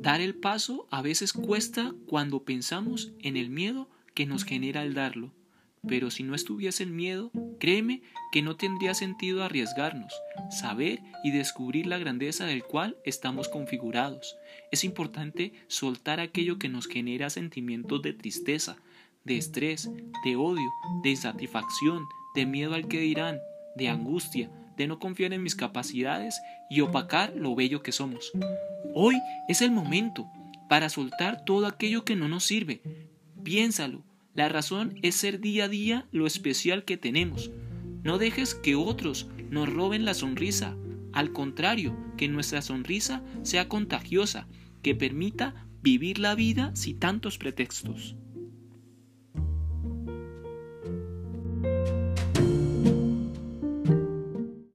Dar el paso a veces cuesta cuando pensamos en el miedo que nos genera el darlo. Pero si no estuviese el miedo, créeme que no tendría sentido arriesgarnos, saber y descubrir la grandeza del cual estamos configurados. Es importante soltar aquello que nos genera sentimientos de tristeza, de estrés, de odio, de insatisfacción, de miedo al que dirán, de angustia, de no confiar en mis capacidades y opacar lo bello que somos. Hoy es el momento para soltar todo aquello que no nos sirve. Piénsalo, la razón es ser día a día lo especial que tenemos. No dejes que otros nos roben la sonrisa. Al contrario, que nuestra sonrisa sea contagiosa, que permita vivir la vida sin tantos pretextos.